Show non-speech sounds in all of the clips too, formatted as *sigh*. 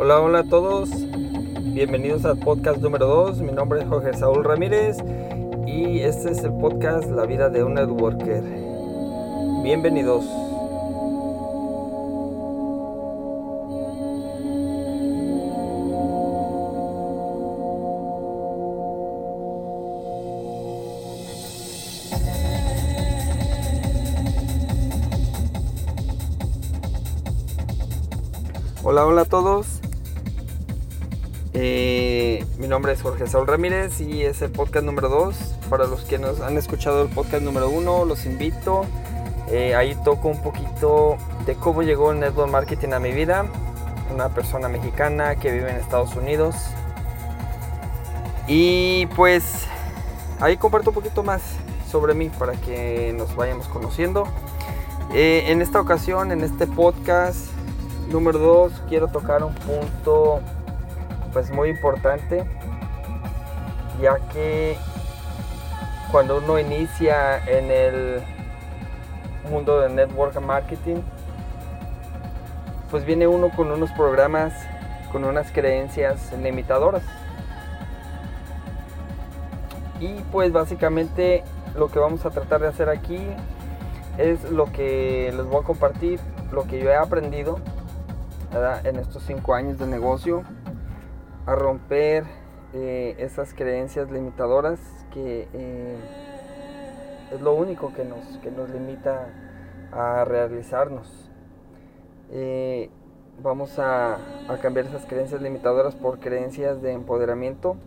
Hola, hola a todos. Bienvenidos al podcast número 2. Mi nombre es Jorge Saúl Ramírez y este es el podcast La vida de un networker. Bienvenidos. Hola, hola a todos. Eh, mi nombre es Jorge Saúl Ramírez y es el podcast número 2. Para los que nos han escuchado el podcast número 1, los invito. Eh, ahí toco un poquito de cómo llegó el network marketing a mi vida. Una persona mexicana que vive en Estados Unidos. Y pues ahí comparto un poquito más sobre mí para que nos vayamos conociendo. Eh, en esta ocasión, en este podcast número 2, quiero tocar un punto pues muy importante, ya que cuando uno inicia en el mundo de network marketing, pues viene uno con unos programas, con unas creencias limitadoras. Y pues básicamente lo que vamos a tratar de hacer aquí es lo que les voy a compartir, lo que yo he aprendido en estos cinco años de negocio, a romper eh, esas creencias limitadoras que eh, es lo único que nos, que nos limita a realizarnos. Eh, vamos a, a cambiar esas creencias limitadoras por creencias de empoderamiento.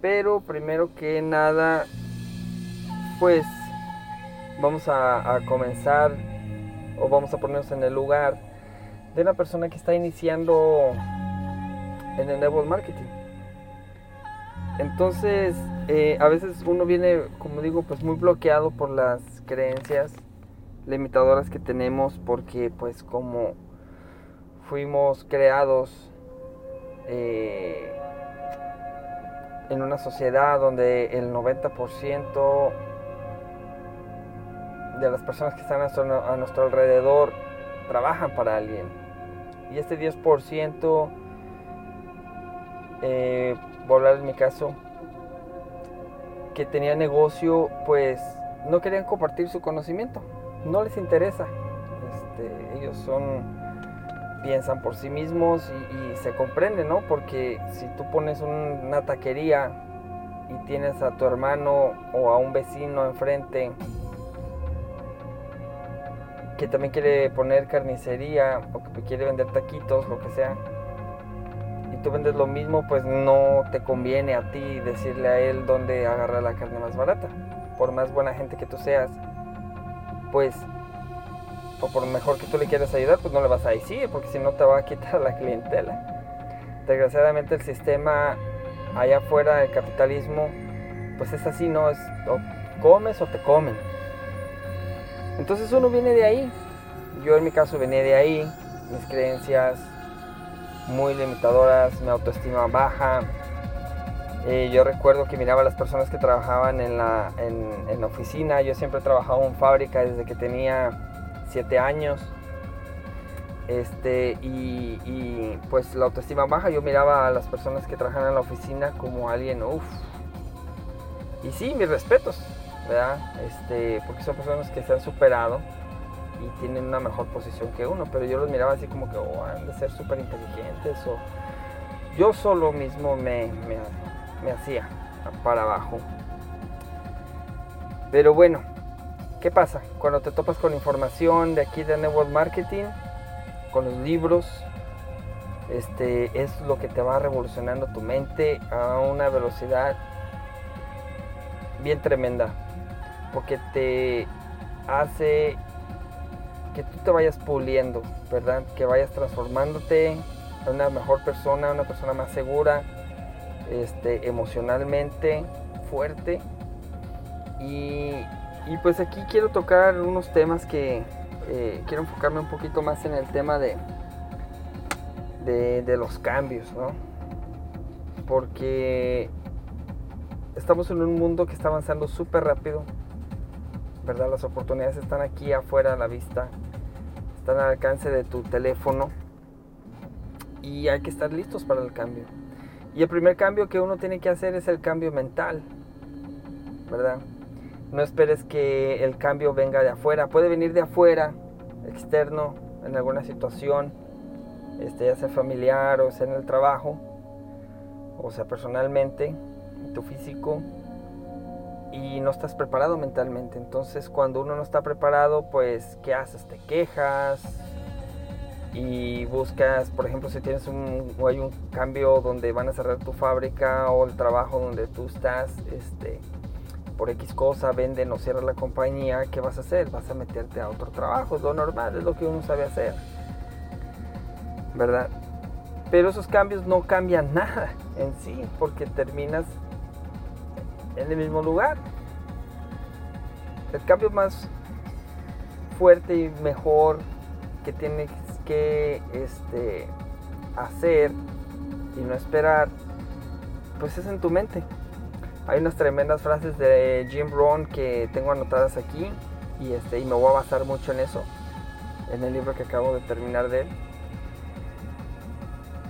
Pero primero que nada, pues vamos a, a, comenzar o vamos a ponernos en el lugar de una persona que está iniciando en el network marketing. Entonces, eh, a veces uno viene, como digo, pues muy bloqueado por las creencias limitadoras que tenemos, porque pues como fuimos creados eh, en una sociedad donde el 90% de las personas que están a nuestro, alrededor trabajan para alguien. Y este 10%, eh, voy a hablar en mi caso, que tenía negocio, pues no querían compartir su conocimiento. No les interesa. Este, ellos son piensan por sí mismos y, y, se comprende, ¿no? Porque si tú pones una taquería y tienes a tu hermano o a un vecino enfrente que también quiere poner carnicería o que quiere vender taquitos, lo que sea, tú vendes lo mismo, pues no te conviene a ti decirle a él dónde agarrar la carne más barata. Por más buena gente que tú seas, pues, o por mejor que tú le quieras ayudar, pues no le vas a decir, porque si no te va a quitar la clientela. Desgraciadamente el sistema allá afuera del capitalismo, pues es así, ¿no? Es o comes o te comen. Entonces uno viene de ahí. Yo en mi caso venía de ahí. Mis creencias muy limitadoras, mi autoestima baja. Eh, yo recuerdo que miraba a las personas que trabajaban en la, en, en la oficina. Yo siempre he trabajado en fábrica desde que tenía 7 años. Este, y, y, pues la autoestima baja, yo miraba a las personas que trabajan en la oficina como alguien, uff. Y sí, mis respetos, ¿verdad? Este, porque son personas que se han superado y tienen una mejor posición que uno, pero yo los miraba así como que oh, han de ser súper inteligentes o yo solo mismo me, me, hacía para abajo. Pero bueno, ¿qué pasa? Cuando te topas con información de aquí de Network Marketing, con los libros, este es lo que te va revolucionando tu mente a una velocidad bien tremenda porque te hace que tú te vayas puliendo, ¿verdad? Que vayas transformándote a una mejor persona, una persona más segura, este, emocionalmente fuerte. Y, y pues aquí quiero tocar unos temas que eh, quiero enfocarme un poquito más en el tema de, de, de los cambios, ¿no? Porque estamos en un mundo que está avanzando súper rápido, ¿verdad? Las oportunidades están aquí afuera a la vista, están al alcance de tu teléfono y hay que estar listos para el cambio. Y el primer cambio que uno tiene que hacer es el cambio mental, ¿verdad? No esperes que el cambio venga de afuera, puede venir de afuera, externo, en alguna situación, este, ya sea familiar o sea en el trabajo, o sea personalmente, en tu físico, y no estás preparado mentalmente. Entonces cuando uno no está preparado, pues ¿qué haces? Te quejas y buscas, por ejemplo, si tienes un hay un cambio donde van a cerrar tu fábrica o el trabajo donde tú estás, este por X cosa venden o cierran la compañía, ¿qué vas a hacer? Vas a meterte a otro trabajo, es lo normal, es lo que uno sabe hacer. ¿Verdad? Pero esos cambios no cambian *laughs* nada en sí, porque terminas en el mismo lugar. El cambio más fuerte y mejor que tienes que este, hacer y no esperar, pues es en tu mente. Hay unas tremendas frases de Jim Rohn que tengo anotadas aquí y, este, y me voy a basar mucho en eso, en el libro que acabo de terminar de él.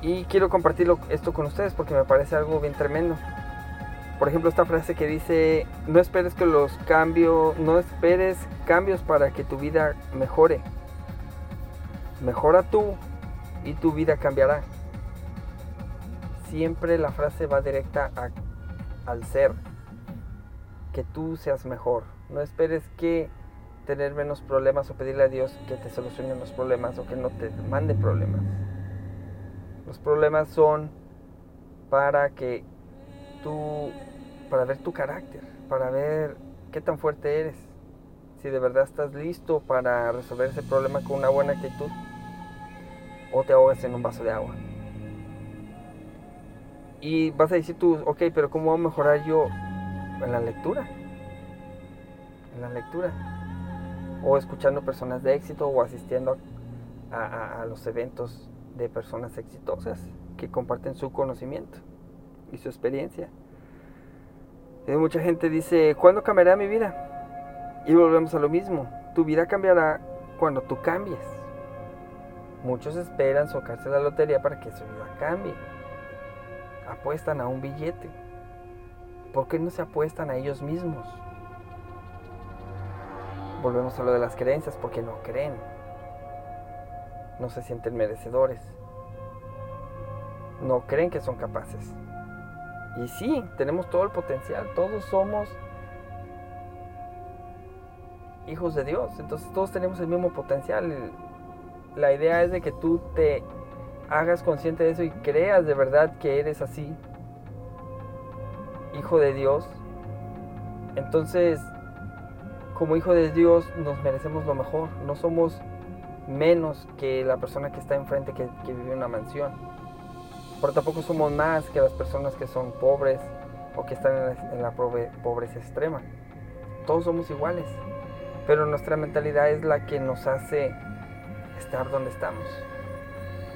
Y quiero compartirlo esto con ustedes porque me parece algo bien tremendo. Por ejemplo, esta frase que dice, no esperes que los cambios, no esperes cambios para que tu vida mejore. Mejora tú y tu vida cambiará. Siempre la frase va directa al ser. Que tú seas mejor. No esperes que tener menos problemas o pedirle a Dios que te solucione los problemas o que no te mande problemas. Los problemas son para que tú para ver tu carácter, para ver qué tan fuerte eres, si de verdad estás listo para resolver ese problema con una buena actitud o te ahogas en un vaso de agua. Y vas a decir tú, ok, pero ¿cómo voy a mejorar yo en la lectura? En la lectura. O escuchando personas de éxito o asistiendo a, a los eventos de personas exitosas que comparten su conocimiento y su experiencia mucha gente dice, ¿cuándo cambiará mi vida? Y volvemos a lo mismo, tu vida cambiará cuando tú cambies. Muchos esperan socarse la lotería para que su vida cambie. Apuestan a un billete. ¿Por qué no se apuestan a ellos mismos? Volvemos a lo de las creencias, porque no creen. No se sienten merecedores. No creen que son capaces. Y sí, tenemos todo el potencial, todos somos hijos de Dios, entonces todos tenemos el mismo potencial. La idea es de que tú te hagas consciente de eso y creas de verdad que eres así, hijo de Dios. Entonces, como hijo de Dios nos merecemos lo mejor, no somos menos que la persona que está enfrente que, que vive en una mansión pero tampoco somos más que las personas que son pobres o que están en la, pobreza extrema. Todos somos iguales, pero nuestra mentalidad es la que nos hace estar donde estamos.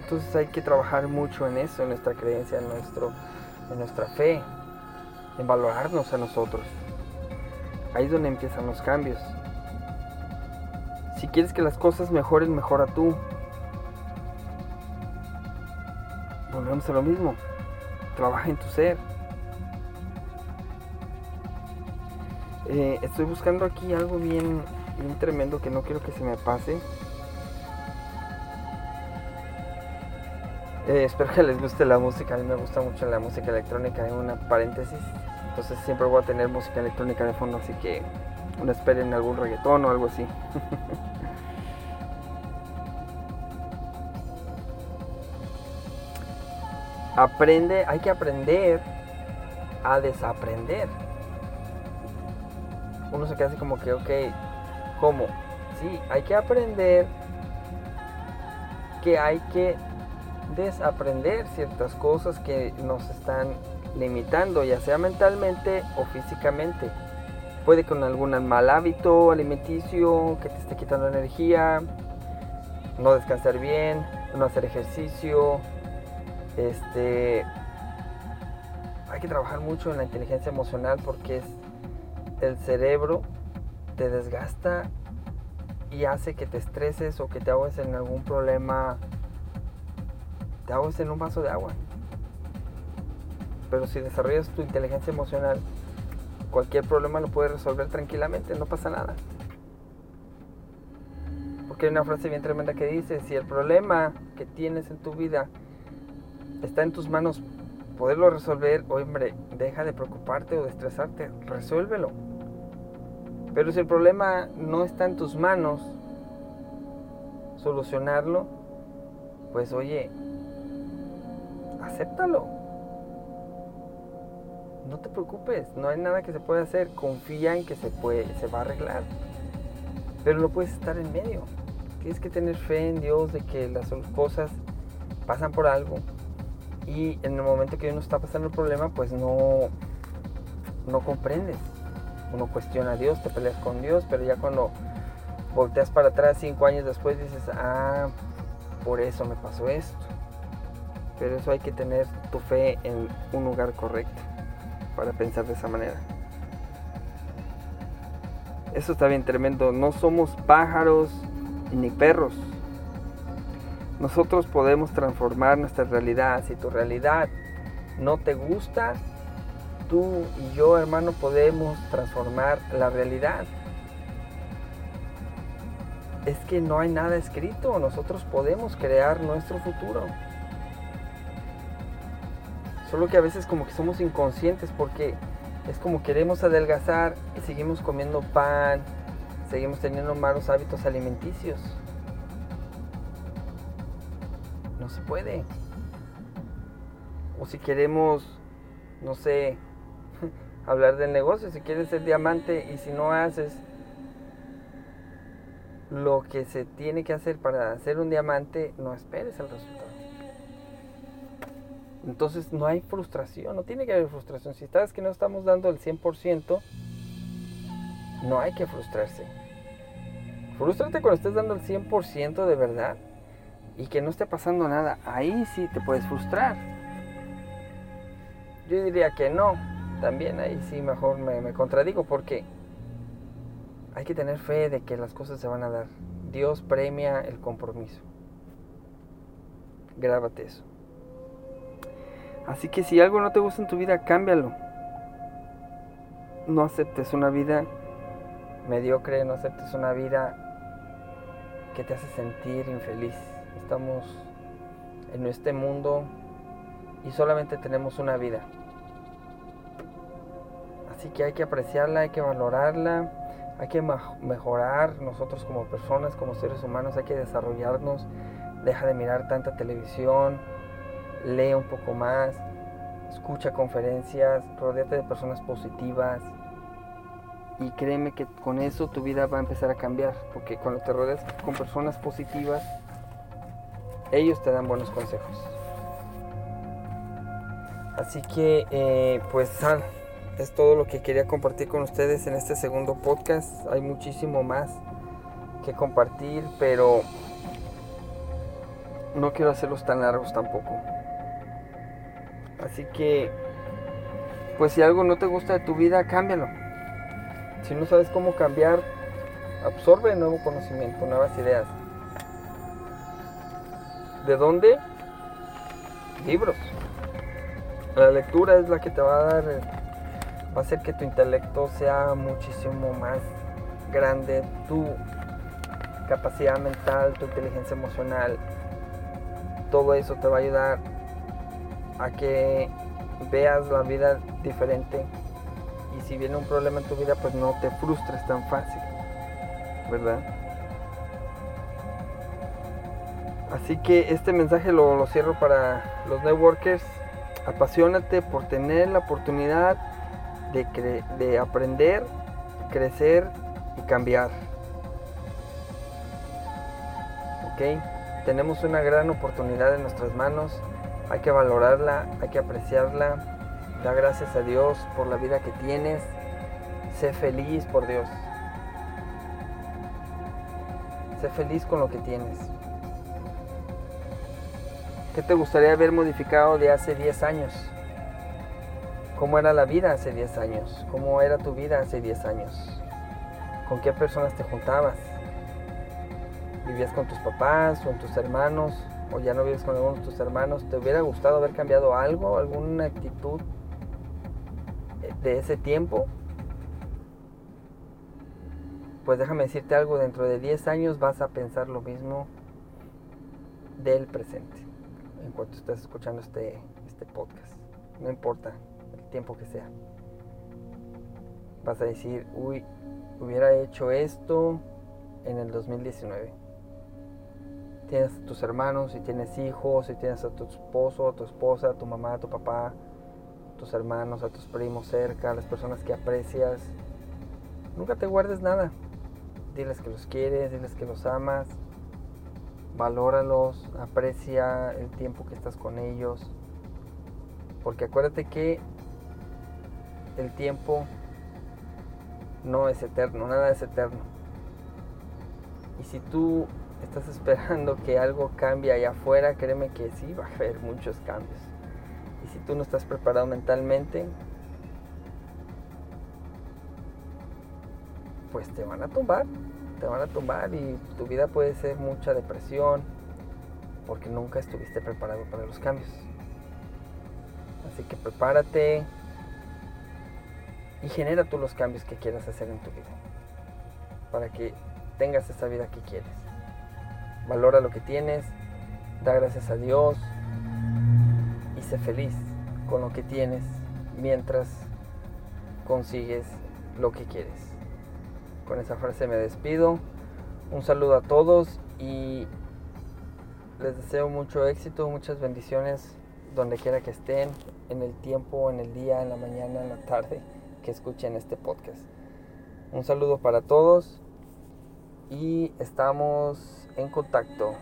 Entonces hay que trabajar mucho en eso, en nuestra creencia, en, nuestro, en nuestra fe, en valorarnos a nosotros. Ahí es donde empiezan los cambios. Si quieres que las cosas mejoren, mejora tú. Volvemos a lo mismo. Trabaja en tu ser. Eh, estoy buscando aquí algo bien, bien tremendo que no quiero que se me pase. Eh, espero que les guste la música. A mí me gusta mucho la música electrónica. En una paréntesis. Entonces siempre voy a tener música electrónica de fondo. Así que no esperen algún reggaetón o algo así. *laughs* Aprende, hay que aprender a desaprender. Uno se queda así como que, ok, ¿cómo? Sí, hay que aprender que hay que desaprender ciertas cosas que nos están limitando, ya sea mentalmente o físicamente. Puede con algún mal hábito alimenticio que te esté quitando energía, no descansar bien, no hacer ejercicio, este, hay que trabajar mucho en la inteligencia emocional porque es el cerebro te desgasta y hace que te estreses o que te ahogues en algún problema, te ahogues en un vaso de agua. Pero si desarrollas tu inteligencia emocional, cualquier problema lo puedes resolver tranquilamente, no pasa nada. Porque hay una frase bien tremenda que dice, si el problema que tienes en tu vida está en tus manos poderlo resolver, hombre, deja de preocuparte o de estresarte, resuélvelo. Pero si el problema no está en tus manos, solucionarlo, pues oye, acéptalo. No te preocupes, no hay nada que se pueda hacer, confía en que se puede, se va a arreglar. Pero no puedes estar en medio. Tienes que tener fe en Dios de que las cosas pasan por algo y en el momento que uno está pasando el problema, pues no, no comprendes. Uno cuestiona a Dios, te peleas con Dios, pero ya cuando volteas para atrás cinco años después dices, ah, por eso me pasó esto. Pero eso hay que tener tu fe en un lugar correcto para pensar de esa manera. Eso está bien tremendo. No somos pájaros ni perros. Nosotros podemos transformar nuestra realidad. Si tu realidad no te gusta, tú y yo, hermano, podemos transformar la realidad. Es que no hay nada escrito. Nosotros podemos crear nuestro futuro. Solo que a veces como que somos inconscientes porque es como queremos adelgazar y seguimos comiendo pan, seguimos teniendo malos hábitos alimenticios. No se puede. O si queremos, no sé, *laughs* hablar del negocio, si quieres ser diamante y si no haces lo que se tiene que hacer para ser un diamante, no esperes el resultado. Entonces no hay frustración, no tiene que haber frustración. Si sabes que no estamos dando el 100%, no hay que frustrarse. Frustrate cuando estés dando el 100% de verdad y que no esté pasando nada, ahí sí te puedes frustrar. Yo diría que no, también ahí sí mejor me, contradigo porque hay que tener fe de que las cosas se van a dar. Dios premia el compromiso. Grábate eso. Así que si algo no te gusta en tu vida, cámbialo. No aceptes una vida mediocre, no aceptes una vida que te hace sentir infeliz estamos en este mundo y solamente tenemos una vida. Así que hay que apreciarla, hay que valorarla, hay que mejorar nosotros como personas, como seres humanos, hay que desarrollarnos. Deja de mirar tanta televisión, lee un poco más, escucha conferencias, rodeate de personas positivas. Y créeme que con eso tu vida va a empezar a cambiar, porque cuando te rodeas con personas positivas, ellos te dan buenos consejos. Así que, eh, pues, es todo lo que quería compartir con ustedes en este segundo podcast. Hay muchísimo más que compartir, pero no quiero hacerlos tan largos tampoco. Así que, pues si algo no te gusta de tu vida, cámbialo. Si no sabes cómo cambiar, absorbe nuevo conocimiento, nuevas ideas. ¿De dónde? Libros. La lectura es la que te va a dar, va a hacer que tu intelecto sea muchísimo más grande, tu capacidad mental, tu inteligencia emocional, todo eso te va a ayudar a que veas la vida diferente y si viene un problema en tu vida pues no te frustres tan fácil, ¿verdad? Así que este mensaje lo, cierro para los networkers. Apasionate por tener la oportunidad de, de aprender, crecer y cambiar. ¿Ok? Tenemos una gran oportunidad en nuestras manos. Hay que valorarla, hay que apreciarla. Da gracias a Dios por la vida que tienes. Sé feliz por Dios. Sé feliz con lo que tienes. ¿Qué te gustaría haber modificado de hace 10 años? ¿Cómo era la vida hace 10 años? ¿Cómo era tu vida hace 10 años? ¿Con qué personas te juntabas? ¿Vivías con tus papás, con tus hermanos, o ya no vives con alguno de tus hermanos, ¿te hubiera gustado haber cambiado algo, alguna actitud de ese tiempo? Pues déjame decirte algo, dentro de 10 años vas a pensar lo mismo del presente, en cuanto estés escuchando este, este podcast, no importa el tiempo que sea. Vas a decir, uy, hubiera hecho esto en el 2019 tienes a tus hermanos, si tienes hijos, si tienes a tu esposo, a tu esposa, a tu mamá, a tu papá, a tus hermanos, a tus primos cerca, a las personas que aprecias. Nunca te guardes nada. Diles que los quieres, diles que los amas. Valóralos, aprecia el tiempo que estás con ellos. Porque acuérdate que el tiempo no es eterno, nada es eterno. Y si tú estás *laughs* esperando que algo cambie allá afuera, créeme que sí va a haber muchos cambios. Y si tú no estás preparado mentalmente, pues te van a tumbar, te van a tumbar y tu vida puede ser mucha depresión porque nunca estuviste preparado para los cambios. Así que prepárate y genera tú los cambios que quieras hacer en tu vida para que tengas esa vida que quieres valora lo que tienes, da gracias a Dios y sé feliz con lo que tienes mientras consigues lo que quieres. Con esa frase me despido. Un saludo a todos y les deseo mucho éxito, muchas bendiciones donde quiera que estén, en el tiempo, en el día, en la mañana, en la tarde que escuchen este podcast. Un saludo para todos y estamos en contacto.